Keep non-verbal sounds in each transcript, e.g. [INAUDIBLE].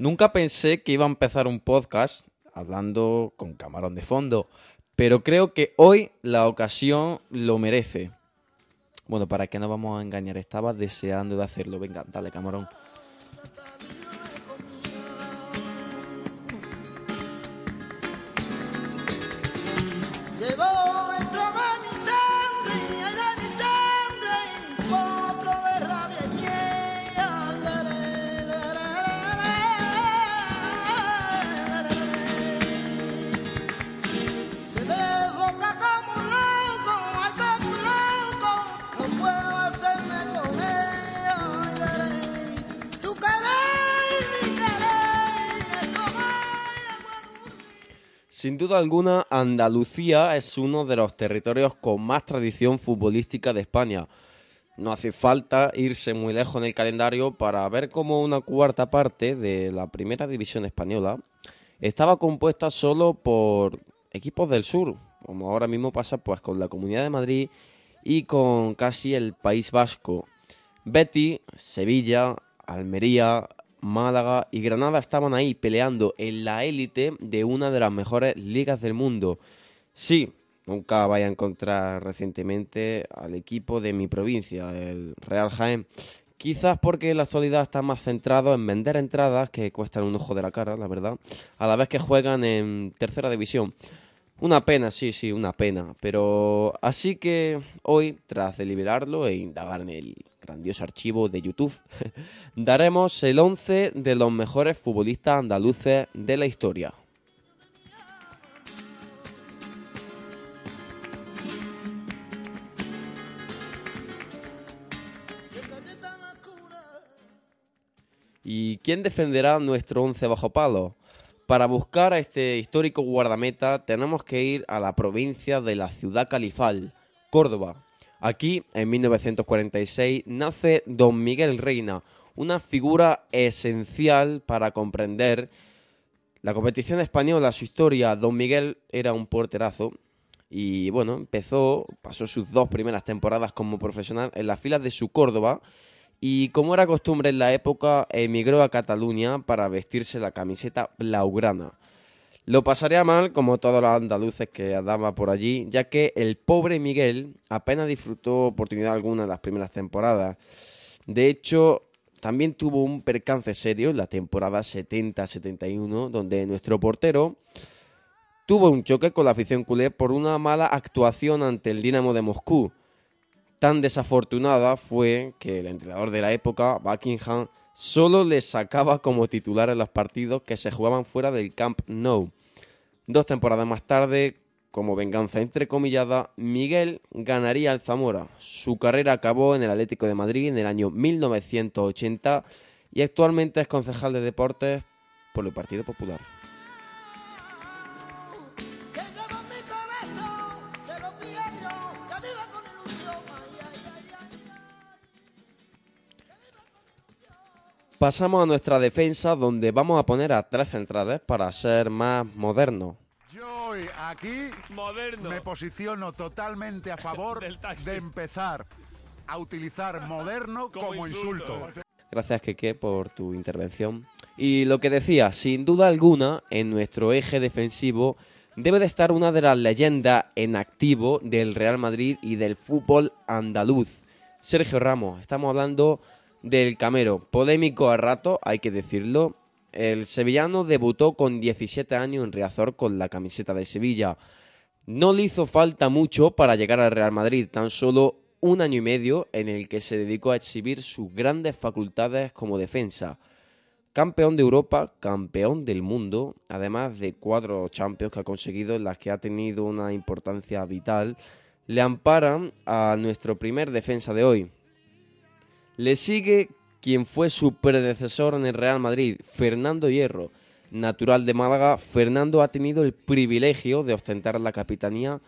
Nunca pensé que iba a empezar un podcast hablando con camarón de fondo, pero creo que hoy la ocasión lo merece. Bueno, para que no vamos a engañar, estaba deseando de hacerlo. Venga, dale, camarón. Sin duda alguna, Andalucía es uno de los territorios con más tradición futbolística de España. No hace falta irse muy lejos en el calendario para ver cómo una cuarta parte de la primera división española estaba compuesta solo por equipos del sur, como ahora mismo pasa pues con la Comunidad de Madrid y con casi el País Vasco. Betty, Sevilla, Almería, Málaga y Granada estaban ahí peleando en la élite de una de las mejores ligas del mundo. Sí, nunca vaya a encontrar recientemente al equipo de mi provincia, el Real Jaén. Quizás porque en la actualidad está más centrado en vender entradas que cuestan un ojo de la cara, la verdad, a la vez que juegan en tercera división. Una pena, sí, sí, una pena. Pero así que hoy, tras deliberarlo e indagar en el grandioso archivo de YouTube, [LAUGHS] daremos el 11 de los mejores futbolistas andaluces de la historia. ¿Y quién defenderá nuestro 11 bajo palo? Para buscar a este histórico guardameta tenemos que ir a la provincia de la ciudad califal, Córdoba. Aquí, en 1946, nace Don Miguel Reina, una figura esencial para comprender la competición española, su historia. Don Miguel era un porterazo y bueno, empezó, pasó sus dos primeras temporadas como profesional en las filas de su Córdoba y como era costumbre en la época, emigró a Cataluña para vestirse la camiseta blaugrana. Lo pasaría mal, como todos los andaluces que andaba por allí, ya que el pobre Miguel apenas disfrutó oportunidad alguna en las primeras temporadas. De hecho, también tuvo un percance serio en la temporada 70-71, donde nuestro portero tuvo un choque con la afición culé por una mala actuación ante el Dinamo de Moscú Tan desafortunada fue que el entrenador de la época, Buckingham, solo le sacaba como titular en los partidos que se jugaban fuera del Camp Nou. Dos temporadas más tarde, como venganza entrecomillada, Miguel ganaría al Zamora. Su carrera acabó en el Atlético de Madrid en el año 1980 y actualmente es concejal de deportes por el Partido Popular. Pasamos a nuestra defensa donde vamos a poner a tres centrales para ser más modernos. Yo hoy aquí me posiciono totalmente a [LAUGHS] favor de empezar a utilizar moderno como, insulto. Gracias, Keke, por tu intervención. Y lo que decía, sin duda alguna, en nuestro eje defensivo debe de estar una de las leyendas en activo del Real Madrid y del fútbol andaluz. Sergio Ramos, estamos hablando del Camero. Polémico a rato, hay que decirlo. El sevillano debutó con 17 años en Riazor con la camiseta de Sevilla. No le hizo falta mucho para llegar al Real Madrid, tan solo un año y medio en el que se dedicó a exhibir sus grandes facultades como defensa. Campeón de Europa, campeón del mundo, además de cuatro Champions que ha conseguido en las que ha tenido una importancia vital, le amparan a nuestro primer defensa de hoy, le sigue quien fue su predecesor en el Real Madrid, Fernando Hierro. Natural de Málaga, Fernando ha tenido el privilegio de ostentar la capitanía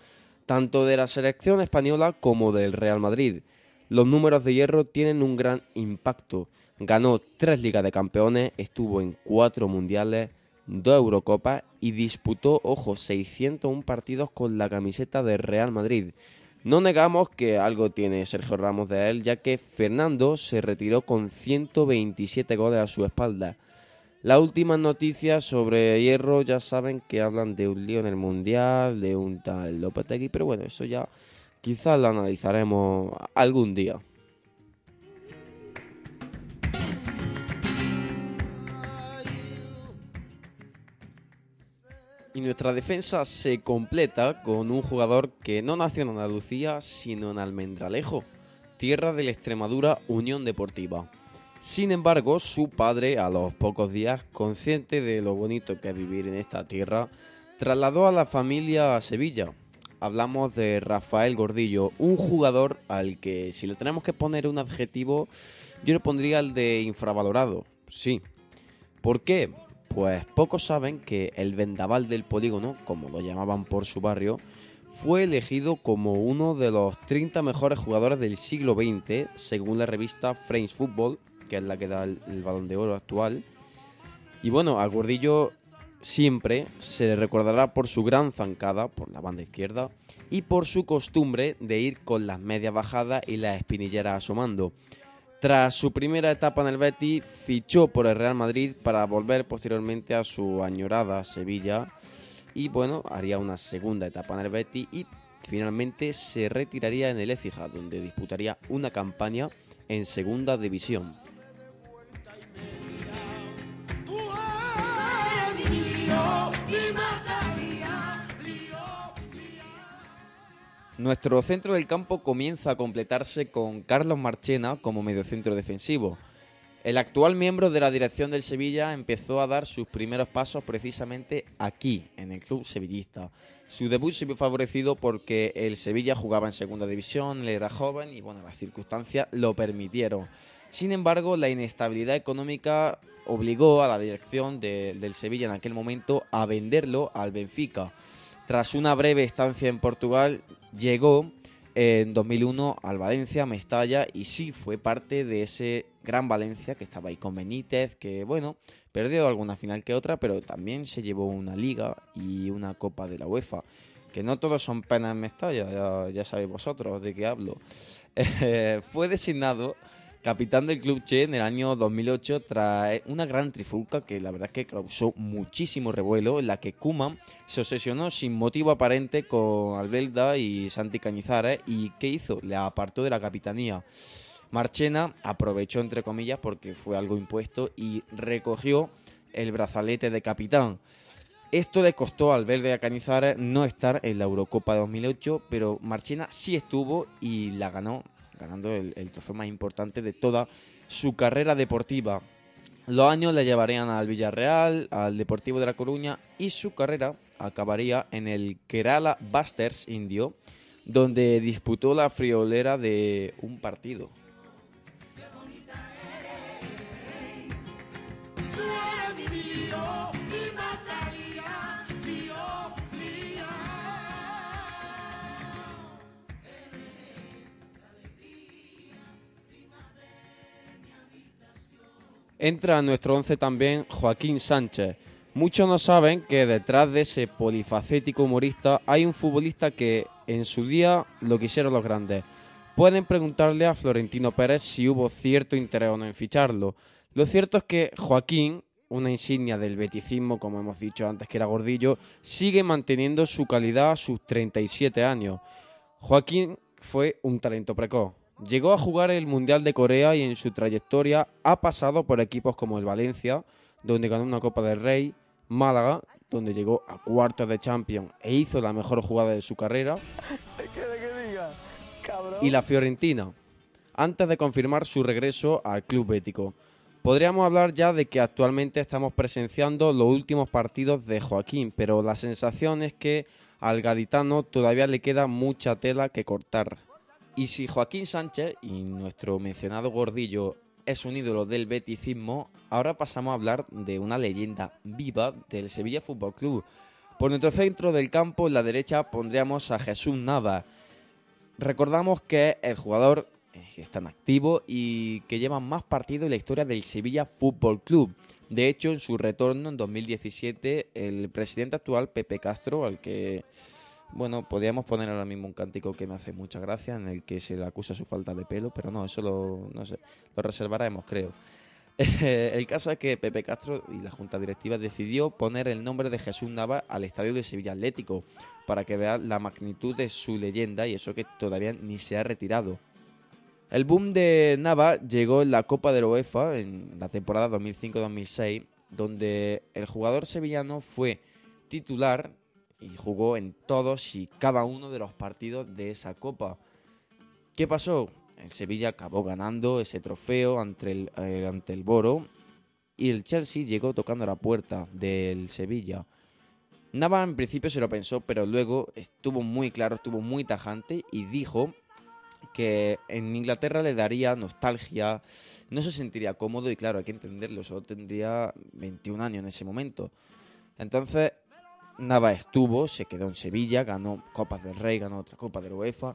tanto de la selección española como del Real Madrid. Los números de Hierro tienen un gran impacto. Ganó tres Ligas de Campeones, estuvo en cuatro Mundiales, dos Eurocopas y disputó, ojo, 601 partidos con la camiseta del Real Madrid. No negamos que algo tiene Sergio Ramos de él, ya que Fernando se retiró con 127 goles a su espalda. Las últimas noticias sobre Hierro ya saben que hablan de un lío en el Mundial, de un tal Lopetegui, pero bueno, eso ya quizás lo analizaremos algún día. Y nuestra defensa se completa con un jugador que no nació en Andalucía, sino en Almendralejo, tierra de la Extremadura Unión Deportiva. Sin embargo, su padre, a los pocos días, consciente de lo bonito que es vivir en esta tierra, trasladó a la familia a Sevilla. Hablamos de Rafael Gordillo, un jugador al que, si le tenemos que poner un adjetivo, yo le pondría el de infravalorado. Sí. ¿Por qué? Pues pocos saben que el vendaval del polígono, como lo llamaban por su barrio, fue elegido como uno de los 30 mejores jugadores del siglo XX, según la revista Frames Football, que es la que da el, balón de oro actual. Y bueno, a Gordillo siempre se le recordará por su gran zancada por la banda izquierda y por su costumbre de ir con las medias bajadas y las espinilleras asomando. Tras su primera etapa en el Betis, fichó por el Real Madrid para volver posteriormente a su añorada Sevilla y bueno, haría una segunda etapa en el Betis y finalmente se retiraría en el Écija, donde disputaría una campaña en segunda división. Nuestro centro del campo comienza a completarse con Carlos Marchena como mediocentro defensivo. El actual miembro de la dirección del Sevilla empezó a dar sus primeros pasos precisamente aquí, en el club sevillista. Su debut se vio favorecido porque el Sevilla jugaba en segunda división, él era joven y bueno, las circunstancias lo permitieron. Sin embargo, la inestabilidad económica obligó a la dirección del Sevilla en aquel momento a venderlo al Benfica. Tras una breve estancia en Portugal, llegó en 2001 al Valencia, Mestalla, y sí fue parte de ese gran Valencia que estaba ahí con Benítez, que bueno, perdió alguna final que otra, pero también se llevó una liga y una copa de la UEFA. Que no todos son penas en Mestalla, ya, sabéis vosotros de qué hablo. [LAUGHS] fue designado capitán del club Che en el año 2008 tras una gran trifulca que la verdad es que causó muchísimo revuelo en la que Kuman se obsesionó sin motivo aparente con Albelda y Santi Cañizares y ¿qué hizo? Le apartó de la capitanía. Marchena aprovechó entre comillas porque fue algo impuesto y recogió el brazalete de capitán. Esto le costó al Verde a Cañizares no estar en la Eurocopa de 2008, pero Marchena sí estuvo y la ganó ganando el, trofeo más importante de toda su carrera deportiva. Los años le llevarían al Villarreal, al Deportivo de La Coruña y su carrera acabaría en el Kerala Busters indio, donde disputó la friolera de un partido. Entra a nuestro once también Joaquín Sánchez. Muchos no saben que detrás de ese polifacético humorista hay un futbolista que en su día lo quisieron los grandes. Pueden preguntarle a Florentino Pérez si hubo cierto interés o no en ficharlo. Lo cierto es que Joaquín, una insignia del beticismo, como hemos dicho antes que era gordillo, sigue manteniendo su calidad a sus 37 años. Joaquín fue un talento precoz. Llegó a jugar el Mundial de Corea y en su trayectoria ha pasado por equipos como el Valencia, donde ganó una Copa del Rey, Málaga, donde llegó a cuartos de Champions e hizo la mejor jugada de su carrera, y la Fiorentina, antes de confirmar su regreso al club bético. Podríamos hablar ya de que actualmente estamos presenciando los últimos partidos de Joaquín, pero la sensación es que al gaditano todavía le queda mucha tela que cortar. Y si Joaquín Sánchez y nuestro mencionado gordillo es un ídolo del beticismo, ahora pasamos a hablar de una leyenda viva del Sevilla Fútbol Club. Por nuestro centro del campo, en la derecha, pondríamos a Jesús Nava. Recordamos que es el jugador eh, está en activo y que lleva más partidos en la historia del Sevilla Fútbol Club. De hecho, en su retorno en 2017, el presidente actual, Pepe Castro, al que bueno, podríamos poner ahora mismo un cántico que me hace mucha gracia, en el que se le acusa su falta de pelo, pero no, eso lo, lo reservaremos, creo. [LAUGHS] el caso es que Pepe Castro y la Junta Directiva decidió poner el nombre de Jesús Nava al estadio de Sevilla Atlético para que vean la magnitud de su leyenda y eso que todavía ni se ha retirado. El boom de Nava llegó en la Copa de la UEFA en la temporada 2005-2006, donde el jugador sevillano fue titular y jugó en todos y cada uno de los partidos de esa Copa. ¿Qué pasó? El Sevilla acabó ganando ese trofeo ante el, eh, ante el Boro y el Chelsea llegó tocando la puerta del Sevilla. Nava en principio se lo pensó, pero luego estuvo muy claro, estuvo muy tajante y dijo que en Inglaterra le daría nostalgia, no se sentiría cómodo y claro, hay que entenderlo, solo tendría 21 años en ese momento. Entonces, Nava estuvo, se quedó en Sevilla, ganó Copas del Rey, ganó otra Copa de la UEFA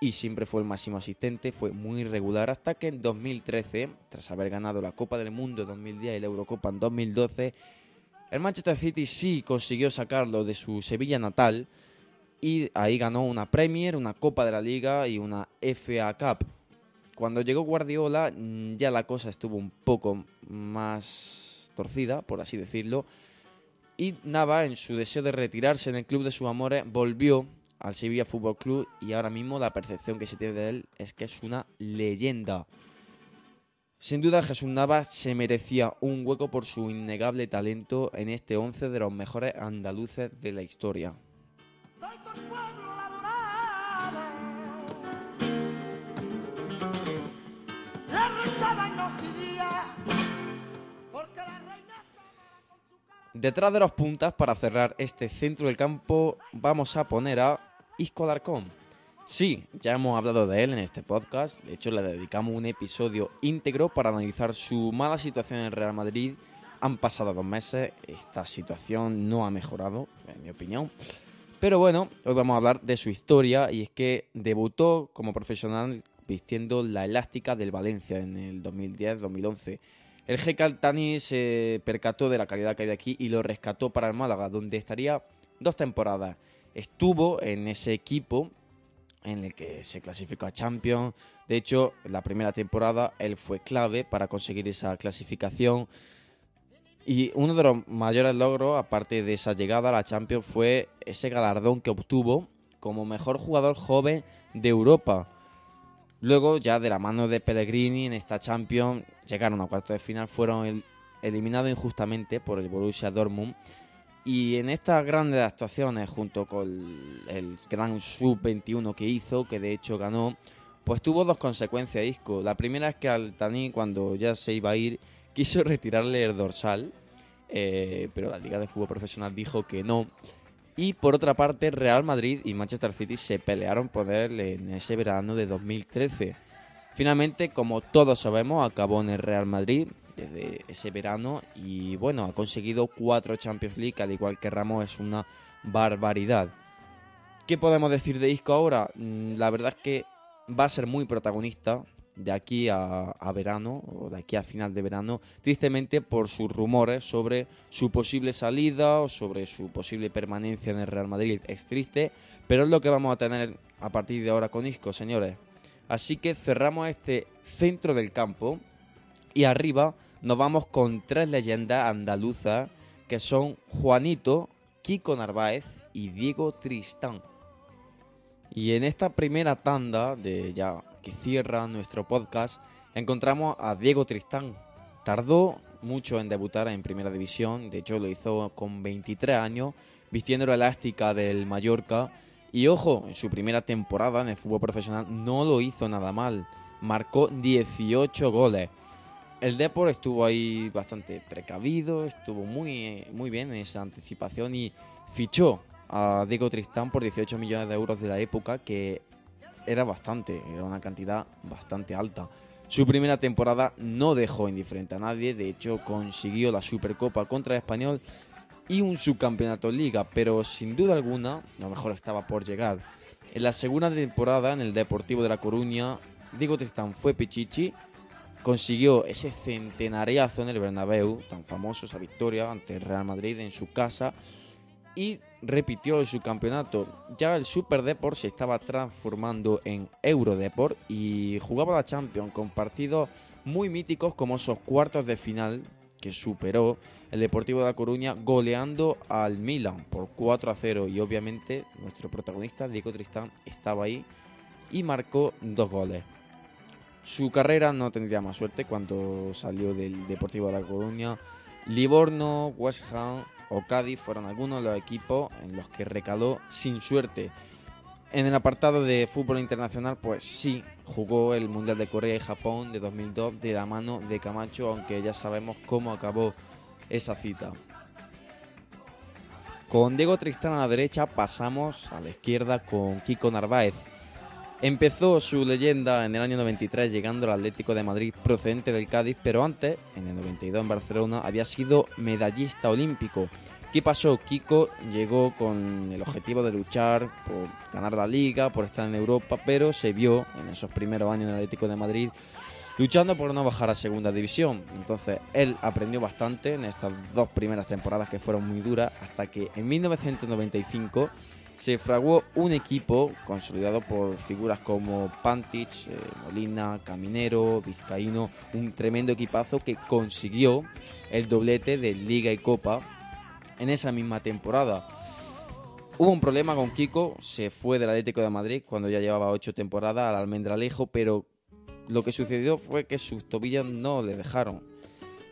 y siempre fue el máximo asistente, fue muy regular hasta que en 2013, tras haber ganado la Copa del Mundo en 2010 y la Eurocopa en 2012, el Manchester City sí consiguió sacarlo de su Sevilla natal y ahí ganó una Premier, una Copa de la Liga y una FA Cup. Cuando llegó Guardiola mm, ya la cosa estuvo un poco más torcida, por así decirlo, y Nava, en su deseo de retirarse en el club de sus amores, volvió al Sevilla Fútbol Club y ahora mismo la percepción que se tiene de él es que es una leyenda. Sin duda Jesús Navas se merecía un hueco por su innegable talento en este 11 de los mejores andaluces de la historia. Detrás de los puntas, para cerrar este centro del campo, vamos a poner a Isco Alarcón. Sí, ya hemos hablado de él en este podcast, de hecho le dedicamos un episodio íntegro para analizar su mala situación en el Real Madrid. Han pasado dos meses, esta situación no ha mejorado, en mi opinión. Pero bueno, hoy vamos a hablar de su historia y es que debutó como profesional vistiendo la elástica del Valencia en el 2010-2011. El G. Caltani se percató de la calidad que hay de aquí y lo rescató para el Málaga, donde estaría dos temporadas estuvo en ese equipo en el que se clasificó a Champions. De hecho, la primera temporada él fue clave para conseguir esa clasificación. Y uno de los mayores logros, aparte de esa llegada a la Champions, fue ese galardón que obtuvo como mejor jugador joven de Europa. Luego, ya de la mano de Pellegrini en esta Champions, llegaron a cuartos de final, fueron eliminados injustamente por el Borussia Dortmund y en estas grandes actuaciones, junto con el gran sub-21 que hizo, que de hecho ganó, pues tuvo dos consecuencias Isco. La primera es que Altani, cuando ya se iba a ir, quiso retirarle el dorsal, eh, pero la Liga de Fútbol Profesional dijo que no. Y por otra parte, Real Madrid y Manchester City se pelearon por él en ese verano de 2013. Finalmente, como todos sabemos, acabó en el Real Madrid, desde ese verano y bueno, ha conseguido cuatro Champions League, al igual que Ramos es una barbaridad. ¿Qué podemos decir de Isco ahora? Mm, la verdad es que va a ser muy protagonista de aquí a, verano o de aquí a final de verano, tristemente por sus rumores sobre su posible salida o sobre su posible permanencia en el Real Madrid. Es triste, pero es lo que vamos a tener a partir de ahora con Isco, señores. Así que cerramos este centro del campo y arriba nos vamos con tres leyendas andaluzas que son Juanito, Kiko Narváez y Diego Tristán. Y en esta primera tanda de ya cierra nuestro podcast encontramos a Diego Tristán. Tardó mucho en debutar en Primera División, de hecho lo hizo con 23 años, vistiendo la elástica del Mallorca. Y ojo, en su primera temporada en el fútbol profesional no lo hizo nada mal, marcó 18 goles el Depor estuvo ahí bastante precavido, estuvo muy, muy bien en esa anticipación y fichó a Diego Tristán por 18 millones de euros de la época, que era bastante, era una cantidad bastante alta. Su primera temporada no dejó indiferente a nadie, de hecho consiguió la Supercopa contra el Español y un subcampeonato Liga, pero sin duda alguna lo mejor estaba por llegar. En la segunda temporada en el Deportivo de La Coruña, Diego Tristán fue Pichichi consiguió ese centenariazo en el Bernabéu, tan famoso, esa victoria ante el Real Madrid en su casa, y repitió su campeonato. Ya el Super Deport se estaba transformando en Eurodeport y jugaba la Champions con partidos muy míticos como esos cuartos de final que superó el Deportivo de La Coruña goleando al Milan por 4 a 0 y obviamente nuestro protagonista Diego Tristán estaba ahí y marcó dos goles. Su carrera no tendría más suerte cuando salió del Deportivo de La Coruña. Livorno, West Ham o Cádiz fueron algunos de los equipos en los que recaló sin suerte. En el apartado de fútbol internacional, pues sí, jugó el Mundial de Corea y Japón de 2002 de la mano de Camacho, aunque ya sabemos cómo acabó esa cita. Con Diego Tristán a la derecha pasamos a la izquierda con Kiko Narváez. Empezó su leyenda en el año 93 llegando al Atlético de Madrid procedente del Cádiz, pero antes, en el 92 en Barcelona, había sido medallista olímpico. ¿Qué pasó? Kiko llegó con el objetivo de luchar por ganar la liga, por estar en Europa, pero se vio en esos primeros años en el Atlético de Madrid luchando por no bajar a segunda división. Entonces él aprendió bastante en estas dos primeras temporadas que fueron muy duras hasta que en 1995 se fraguó un equipo consolidado por figuras como Pantich, eh, Molina, Caminero, Vizcaíno, un tremendo equipazo que consiguió el doblete de Liga y Copa en esa misma temporada. Hubo un problema con Kiko, se fue del Atlético de Madrid cuando ya llevaba ocho temporadas al Almendralejo, pero lo que sucedió fue que sus tobillas no le dejaron.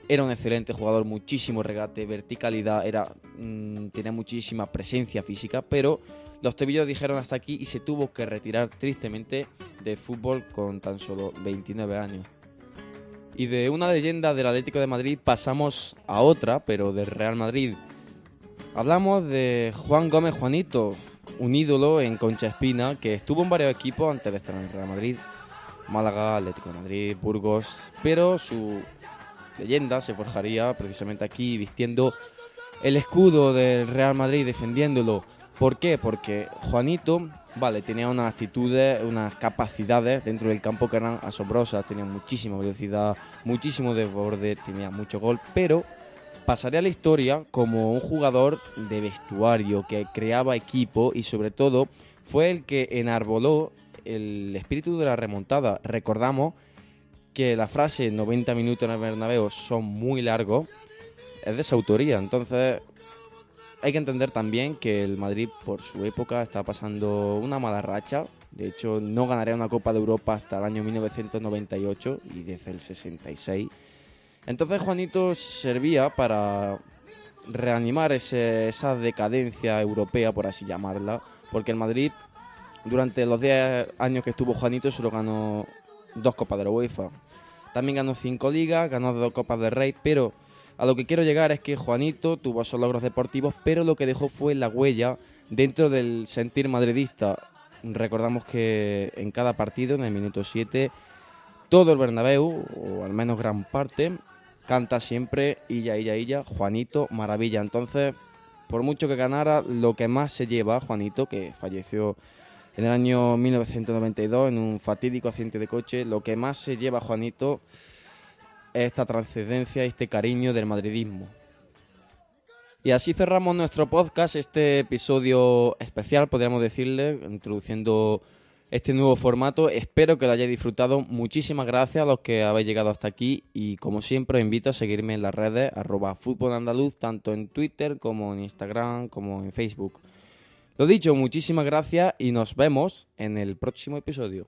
Era un excelente jugador, muchísimo regate, verticalidad, era, mm, tenía muchísima presencia física, pero los tobillos dijeron hasta aquí y se tuvo que retirar tristemente de fútbol con tan solo 29 años. Y de una leyenda del Atlético de Madrid pasamos a otra, pero del Real Madrid. Hablamos de Juan Gómez Juanito, un ídolo en Concha Espina que estuvo en varios equipos antes de estar en el Real Madrid. Málaga, Atlético de Madrid, Burgos, pero su leyenda se forjaría precisamente aquí vistiendo el escudo del Real Madrid, defendiéndolo. ¿Por qué? Porque Juanito, vale, tenía unas actitudes, unas capacidades dentro del campo que eran asombrosas, tenía muchísima velocidad, muchísimo desborde, tenía mucho gol, pero pasaría a la historia como un jugador de vestuario que creaba equipo y sobre todo fue el que enarboló el espíritu de la remontada. Recordamos que la frase 90 minutos en el Bernabéu son muy largos, es de su autoría. Entonces hay que entender también que el Madrid por su época está pasando una mala racha. De hecho, no ganaría una Copa de Europa hasta el año 1998 y desde el 66. Entonces Juanito servía para reanimar esa decadencia europea, por así llamarla, porque el Madrid durante los 10 años que estuvo Juanito solo ganó dos Copas de la UEFA. También ganó cinco ligas, ganó dos Copas de Rey, pero a lo que quiero llegar es que Juanito tuvo esos logros deportivos, pero lo que dejó fue la huella dentro del sentir madridista. Recordamos que en cada partido, en el minuto 7, todo el Bernabéu, o al menos gran parte, canta siempre Illa, Illa, Illa, Juanito, maravilla. Entonces, por mucho que ganara, lo que más se lleva Juanito, que falleció en el año 1992 en un fatídico accidente de coche. Lo que más se lleva Juanito es esta trascendencia, este cariño del madridismo. Y así cerramos nuestro podcast, este episodio especial, podríamos decirle, introduciendo este nuevo formato. Espero que lo hayáis disfrutado. Muchísimas gracias a los que habéis llegado hasta aquí y como siempre os invito a seguirme en las redes arroba fútbol tanto en Twitter como en Instagram como en Facebook. Lo dicho, muchísimas gracias y nos vemos en el próximo episodio.